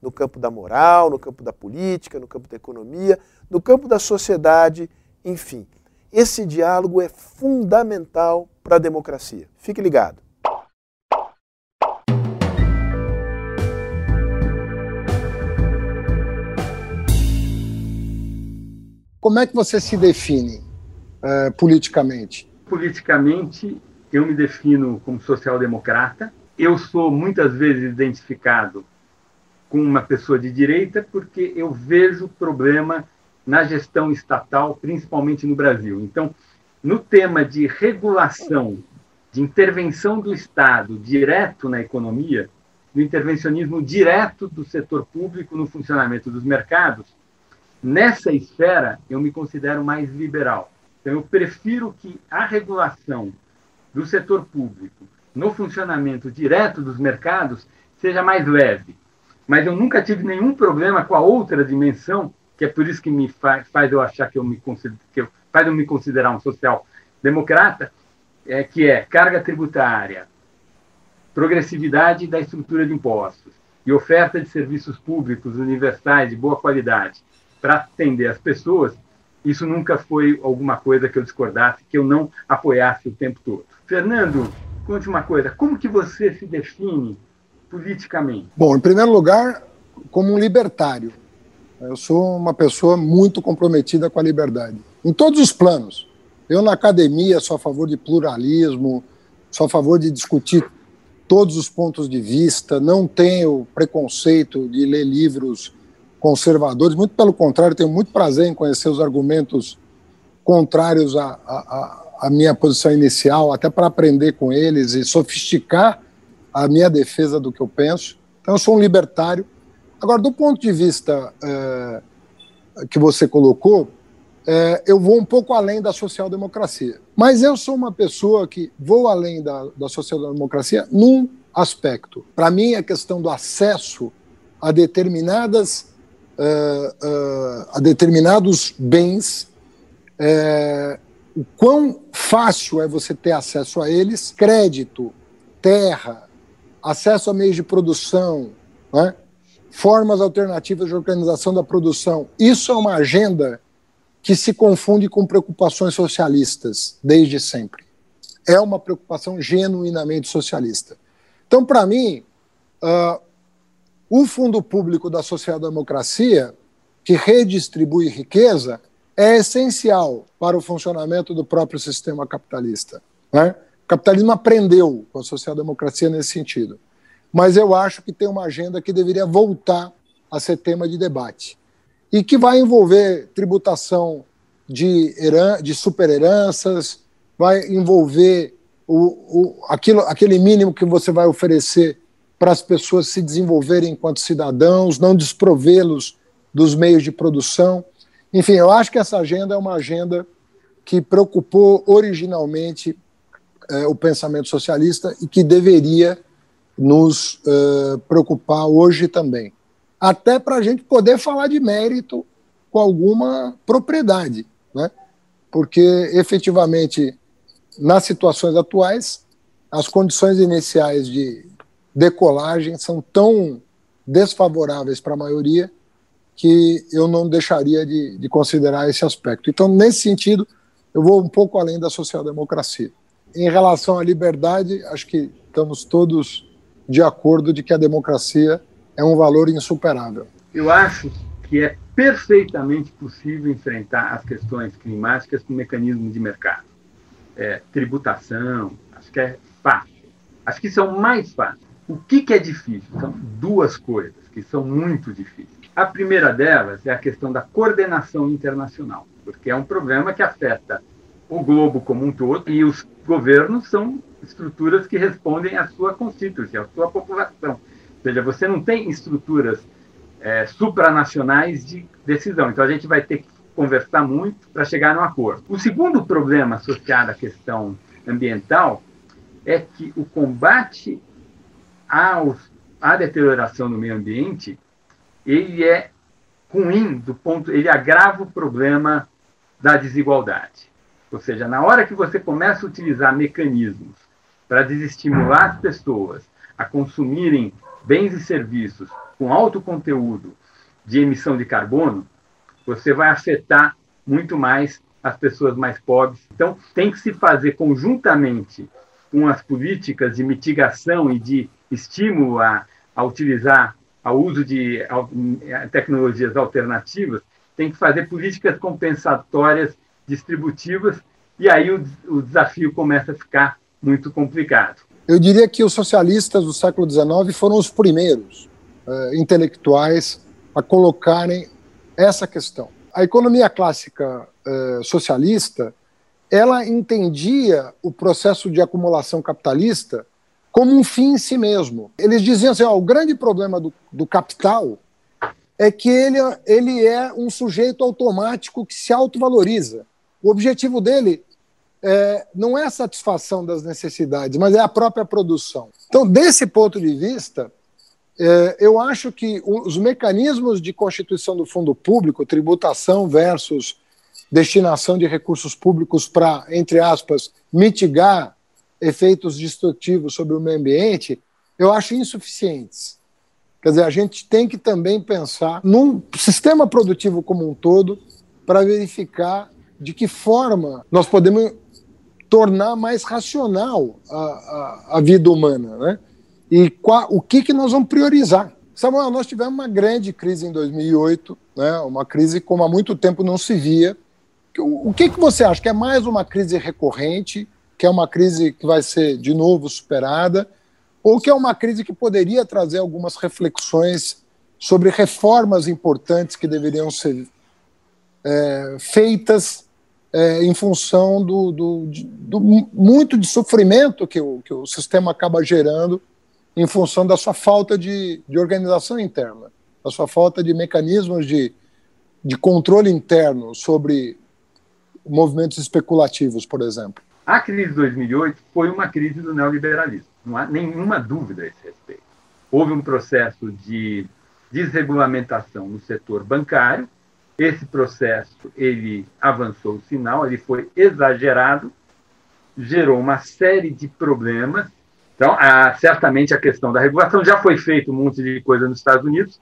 no campo da moral, no campo da política, no campo da economia, no campo da sociedade, enfim. Esse diálogo é fundamental para a democracia. Fique ligado. Como é que você se define uh, politicamente? Politicamente, eu me defino como social-democrata. Eu sou muitas vezes identificado com uma pessoa de direita porque eu vejo problema na gestão estatal, principalmente no Brasil. Então, no tema de regulação, de intervenção do Estado direto na economia, do intervencionismo direto do setor público no funcionamento dos mercados, nessa esfera eu me considero mais liberal. Então, eu prefiro que a regulação do setor público no funcionamento direto dos mercados seja mais leve, mas eu nunca tive nenhum problema com a outra dimensão, que é por isso que me faz, faz eu achar que eu me considero, que eu, faz eu me considerar um social democrata, é, que é carga tributária, progressividade da estrutura de impostos e oferta de serviços públicos universais de boa qualidade para atender as pessoas, isso nunca foi alguma coisa que eu discordasse, que eu não apoiasse o tempo todo. Fernando, conte uma coisa, como que você se define politicamente? Bom, em primeiro lugar, como um libertário. Eu sou uma pessoa muito comprometida com a liberdade, em todos os planos. Eu, na academia, sou a favor de pluralismo, sou a favor de discutir todos os pontos de vista, não tenho preconceito de ler livros conservadores, muito pelo contrário, tenho muito prazer em conhecer os argumentos contrários à, à, à minha posição inicial, até para aprender com eles e sofisticar a minha defesa do que eu penso. Então, eu sou um libertário. Agora, do ponto de vista é, que você colocou, é, eu vou um pouco além da social-democracia. Mas eu sou uma pessoa que vou além da, da social-democracia num aspecto. Para mim, a questão do acesso a determinadas uh, uh, a determinados bens, uh, o quão fácil é você ter acesso a eles, crédito, terra, acesso a meios de produção, né? formas alternativas de organização da produção. Isso é uma agenda que se confunde com preocupações socialistas desde sempre. É uma preocupação genuinamente socialista. Então, para mim, uh, o fundo público da social-democracia, que redistribui riqueza, é essencial para o funcionamento do próprio sistema capitalista. Né? O capitalismo aprendeu com a social-democracia nesse sentido. Mas eu acho que tem uma agenda que deveria voltar a ser tema de debate e que vai envolver tributação de, heran de superheranças, vai envolver o, o, aquilo, aquele mínimo que você vai oferecer para as pessoas se desenvolverem enquanto cidadãos, não desprovê-los dos meios de produção. Enfim, eu acho que essa agenda é uma agenda que preocupou originalmente eh, o pensamento socialista e que deveria nos eh, preocupar hoje também. Até para a gente poder falar de mérito com alguma propriedade, né? porque efetivamente, nas situações atuais, as condições iniciais de decolagem são tão desfavoráveis para a maioria que eu não deixaria de, de considerar esse aspecto. Então, nesse sentido, eu vou um pouco além da social-democracia. Em relação à liberdade, acho que estamos todos de acordo de que a democracia é um valor insuperável. Eu acho que é perfeitamente possível enfrentar as questões climáticas com mecanismos de mercado. É, tributação, acho que é fácil. Acho que são mais fáceis. O que, que é difícil? São duas coisas que são muito difíceis. A primeira delas é a questão da coordenação internacional, porque é um problema que afeta o globo como um todo e os governos são estruturas que respondem à sua constituição, à sua população. Ou seja, você não tem estruturas é, supranacionais de decisão. Então, a gente vai ter que conversar muito para chegar num acordo. O segundo problema associado à questão ambiental é que o combate aos, à deterioração do meio ambiente ele é ruim do ponto, ele agrava o problema da desigualdade. Ou seja, na hora que você começa a utilizar mecanismos para desestimular as pessoas a consumirem bens e serviços com alto conteúdo de emissão de carbono, você vai afetar muito mais as pessoas mais pobres. Então, tem que se fazer conjuntamente com as políticas de mitigação e de estímulo a, a utilizar ao uso de tecnologias alternativas, tem que fazer políticas compensatórias distributivas, e aí o, o desafio começa a ficar muito complicado. Eu diria que os socialistas do século XIX foram os primeiros uh, intelectuais a colocarem essa questão. A economia clássica uh, socialista ela entendia o processo de acumulação capitalista como um fim em si mesmo. Eles diziam assim: ó, o grande problema do, do capital é que ele, ele é um sujeito automático que se autovaloriza. O objetivo dele é, não é a satisfação das necessidades, mas é a própria produção. Então, desse ponto de vista, é, eu acho que os mecanismos de constituição do fundo público, tributação versus destinação de recursos públicos para, entre aspas, mitigar efeitos destrutivos sobre o meio ambiente, eu acho insuficientes. Quer dizer, a gente tem que também pensar num sistema produtivo como um todo para verificar de que forma nós podemos tornar mais racional a, a, a vida humana, né? E qual, o que, que nós vamos priorizar. Samuel, nós tivemos uma grande crise em 2008, né? uma crise como há muito tempo não se via, o que, que você acha? Que é mais uma crise recorrente, que é uma crise que vai ser de novo superada, ou que é uma crise que poderia trazer algumas reflexões sobre reformas importantes que deveriam ser é, feitas é, em função do, do, do, muito de sofrimento que o, que o sistema acaba gerando em função da sua falta de, de organização interna, da sua falta de mecanismos de, de controle interno sobre movimentos especulativos, por exemplo? A crise de 2008 foi uma crise do neoliberalismo, não há nenhuma dúvida a esse respeito. Houve um processo de desregulamentação no setor bancário, esse processo ele avançou o sinal, ele foi exagerado, gerou uma série de problemas. Então, a, certamente a questão da regulação já foi feito um monte de coisa nos Estados Unidos,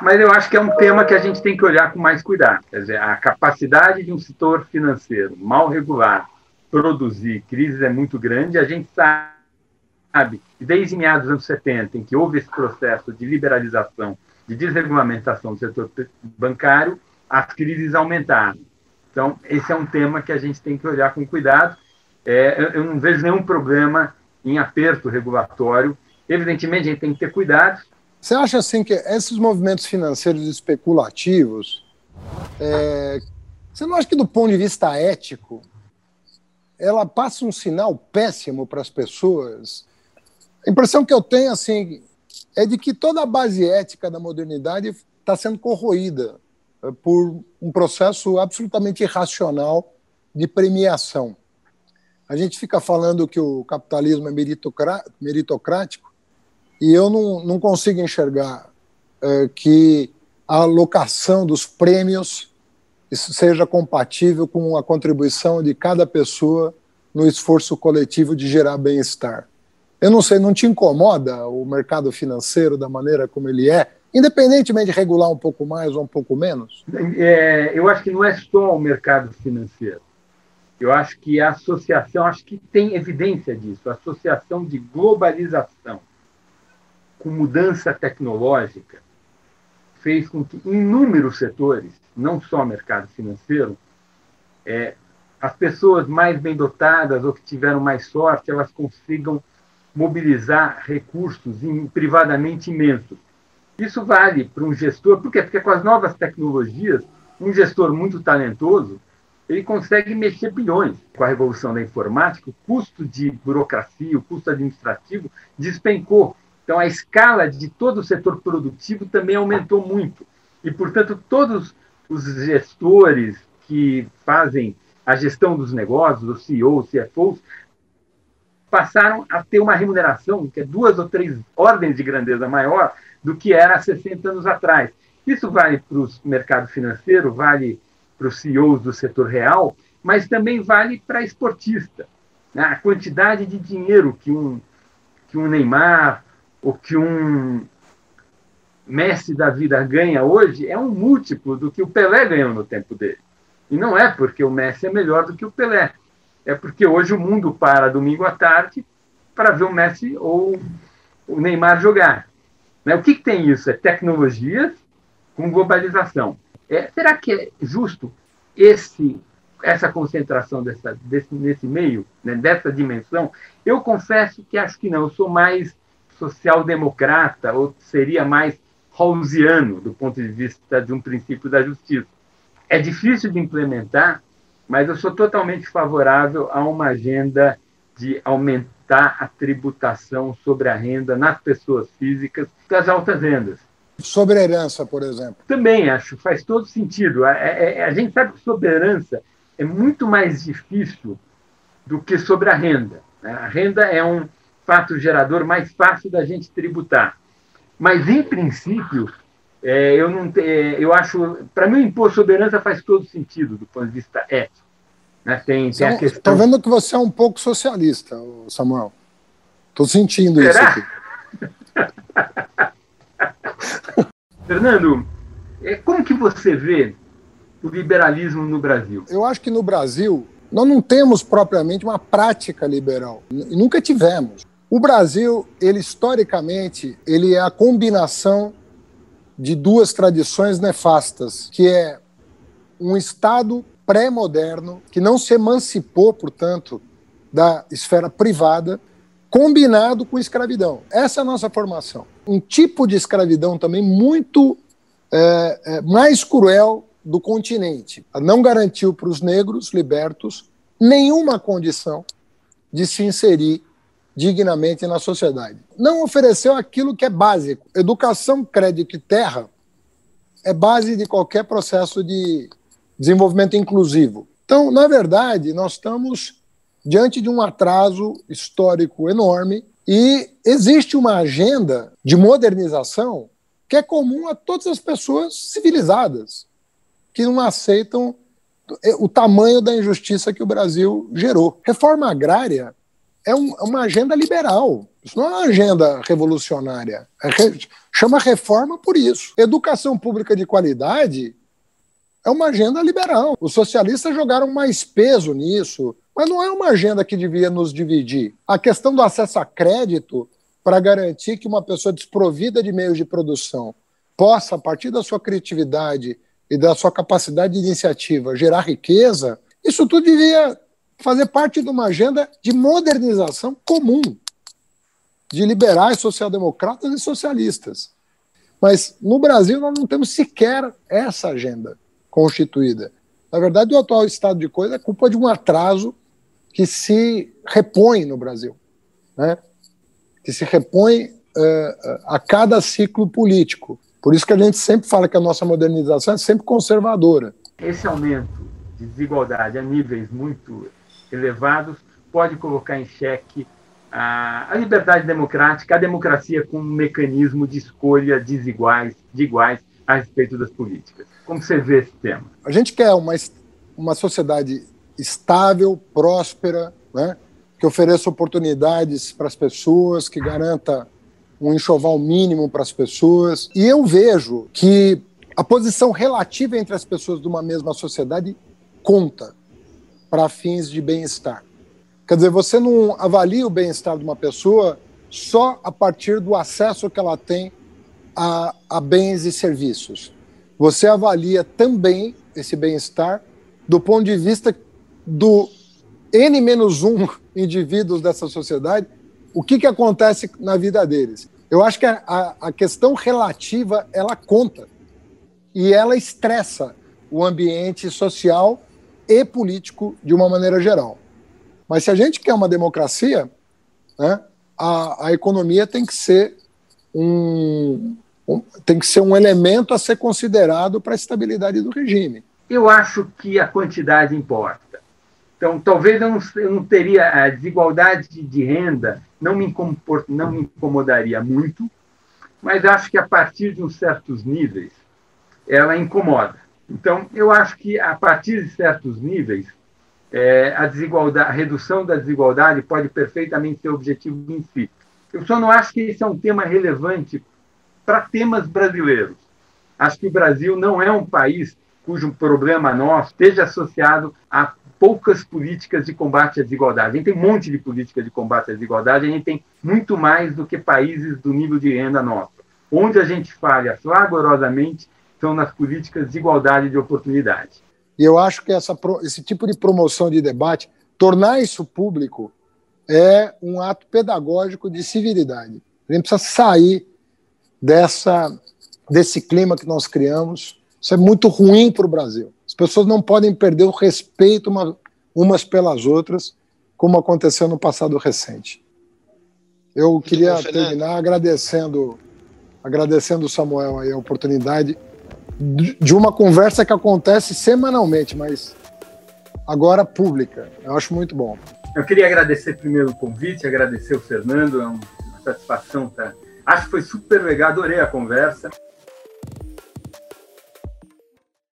mas eu acho que é um tema que a gente tem que olhar com mais cuidado. Quer dizer, a capacidade de um setor financeiro mal regulado produzir crises é muito grande. A gente sabe desde meados dos anos 70, em que houve esse processo de liberalização, de desregulamentação do setor bancário, as crises aumentaram. Então, esse é um tema que a gente tem que olhar com cuidado. É, eu não vejo nenhum problema em aperto regulatório. Evidentemente, a gente tem que ter cuidado, você acha assim que esses movimentos financeiros especulativos, é, você não acha que do ponto de vista ético, ela passa um sinal péssimo para as pessoas? A impressão que eu tenho assim é de que toda a base ética da modernidade está sendo corroída por um processo absolutamente irracional de premiação. A gente fica falando que o capitalismo é meritocrático, e eu não, não consigo enxergar é, que a alocação dos prêmios seja compatível com a contribuição de cada pessoa no esforço coletivo de gerar bem-estar. Eu não sei, não te incomoda o mercado financeiro da maneira como ele é, independentemente de regular um pouco mais ou um pouco menos? É, eu acho que não é só o mercado financeiro. Eu acho que a associação, acho que tem evidência disso, a associação de globalização com mudança tecnológica, fez com que inúmeros setores, não só mercado financeiro, é, as pessoas mais bem dotadas ou que tiveram mais sorte, elas consigam mobilizar recursos privadamente imensos. Isso vale para um gestor, por quê? Porque com as novas tecnologias, um gestor muito talentoso, ele consegue mexer bilhões. Com a revolução da informática, o custo de burocracia, o custo administrativo despencou. Então, a escala de todo o setor produtivo também aumentou muito. E, portanto, todos os gestores que fazem a gestão dos negócios, os CEOs, CFOs, passaram a ter uma remuneração que é duas ou três ordens de grandeza maior do que era há 60 anos atrás. Isso vale para o mercado financeiro, vale para os CEOs do setor real, mas também vale para esportista. Né? A quantidade de dinheiro que um, que um Neymar ou que um Messi da vida ganha hoje é um múltiplo do que o Pelé ganhou no tempo dele. E não é porque o Messi é melhor do que o Pelé. É porque hoje o mundo para domingo à tarde para ver o Messi ou o Neymar jogar. Né? O que, que tem isso? É tecnologias com globalização. É, será que é justo esse, essa concentração dessa, desse, nesse meio, né, dessa dimensão? Eu confesso que acho que não. Eu sou mais social-democrata, ou seria mais rawlsiano, do ponto de vista de um princípio da justiça. É difícil de implementar, mas eu sou totalmente favorável a uma agenda de aumentar a tributação sobre a renda nas pessoas físicas das altas rendas. Sobre a herança, por exemplo. Também acho, faz todo sentido. A, a, a gente sabe que sobre a herança é muito mais difícil do que sobre a renda. Né? A renda é um fato gerador mais fácil da gente tributar. Mas, em princípio, é, eu não te, eu acho, para mim, o imposto sobre herança faz todo sentido do ponto de vista ético. Né? Tem, tem a questão. Estou vendo que você é um pouco socialista, Samuel. Estou sentindo Será? isso aqui. Fernando, é, como que você vê o liberalismo no Brasil? Eu acho que no Brasil nós não temos propriamente uma prática liberal. Nunca tivemos. O Brasil, ele historicamente, ele é a combinação de duas tradições nefastas, que é um Estado pré-moderno que não se emancipou, portanto, da esfera privada, combinado com escravidão. Essa é a nossa formação. Um tipo de escravidão também muito é, é, mais cruel do continente. Não garantiu para os negros libertos nenhuma condição de se inserir dignamente na sociedade. Não ofereceu aquilo que é básico. Educação, crédito e terra é base de qualquer processo de desenvolvimento inclusivo. Então, na verdade, nós estamos diante de um atraso histórico enorme e existe uma agenda de modernização que é comum a todas as pessoas civilizadas, que não aceitam o tamanho da injustiça que o Brasil gerou. Reforma agrária é, um, é uma agenda liberal, isso não é uma agenda revolucionária. É re, chama reforma por isso. Educação pública de qualidade é uma agenda liberal. Os socialistas jogaram mais peso nisso, mas não é uma agenda que devia nos dividir. A questão do acesso a crédito para garantir que uma pessoa desprovida de meios de produção possa, a partir da sua criatividade e da sua capacidade de iniciativa, gerar riqueza, isso tudo devia fazer parte de uma agenda de modernização comum de liberais, social-democratas e socialistas. Mas no Brasil nós não temos sequer essa agenda constituída. Na verdade, o atual estado de coisa é culpa de um atraso que se repõe no Brasil, né? que se repõe uh, a cada ciclo político. Por isso que a gente sempre fala que a nossa modernização é sempre conservadora. Esse aumento de desigualdade a níveis muito elevados pode colocar em xeque a, a liberdade democrática, a democracia como um mecanismo de escolha desiguais, de iguais a respeito das políticas. Como você vê esse tema? A gente quer uma, uma sociedade estável, próspera, né? que ofereça oportunidades para as pessoas, que garanta um enxoval mínimo para as pessoas. E eu vejo que a posição relativa entre as pessoas de uma mesma sociedade conta para fins de bem-estar. Quer dizer, você não avalia o bem-estar de uma pessoa só a partir do acesso que ela tem a, a bens e serviços. Você avalia também esse bem-estar do ponto de vista do N-1 indivíduos dessa sociedade, o que, que acontece na vida deles. Eu acho que a, a questão relativa, ela conta e ela estressa o ambiente social e político de uma maneira geral. Mas se a gente quer uma democracia, né, a, a economia tem que ser um, tem que ser um elemento a ser considerado para a estabilidade do regime. Eu acho que a quantidade importa. Então, talvez eu não, eu não teria a desigualdade de renda, não me, não me incomodaria muito, mas acho que a partir de uns certos níveis, ela incomoda. Então, eu acho que a partir de certos níveis, é, a desigualdade, a redução da desigualdade pode perfeitamente ser objetivo em si. Eu só não acho que esse é um tema relevante para temas brasileiros. Acho que o Brasil não é um país cujo problema nosso esteja associado a poucas políticas de combate à desigualdade. A gente tem um monte de políticas de combate à desigualdade, a gente tem muito mais do que países do nível de renda nosso. Onde a gente falha flagorosamente são nas políticas de igualdade de oportunidade. E eu acho que essa, esse tipo de promoção de debate, tornar isso público, é um ato pedagógico de civilidade. A gente precisa sair dessa, desse clima que nós criamos. Isso é muito ruim para o Brasil. As pessoas não podem perder o respeito uma, umas pelas outras, como aconteceu no passado recente. Eu queria terminar agradecendo, agradecendo o Samuel a oportunidade de uma conversa que acontece semanalmente, mas agora pública. Eu acho muito bom. Eu queria agradecer primeiro o convite, agradecer o Fernando, é uma satisfação. Tá? Acho que foi super legal, adorei a conversa.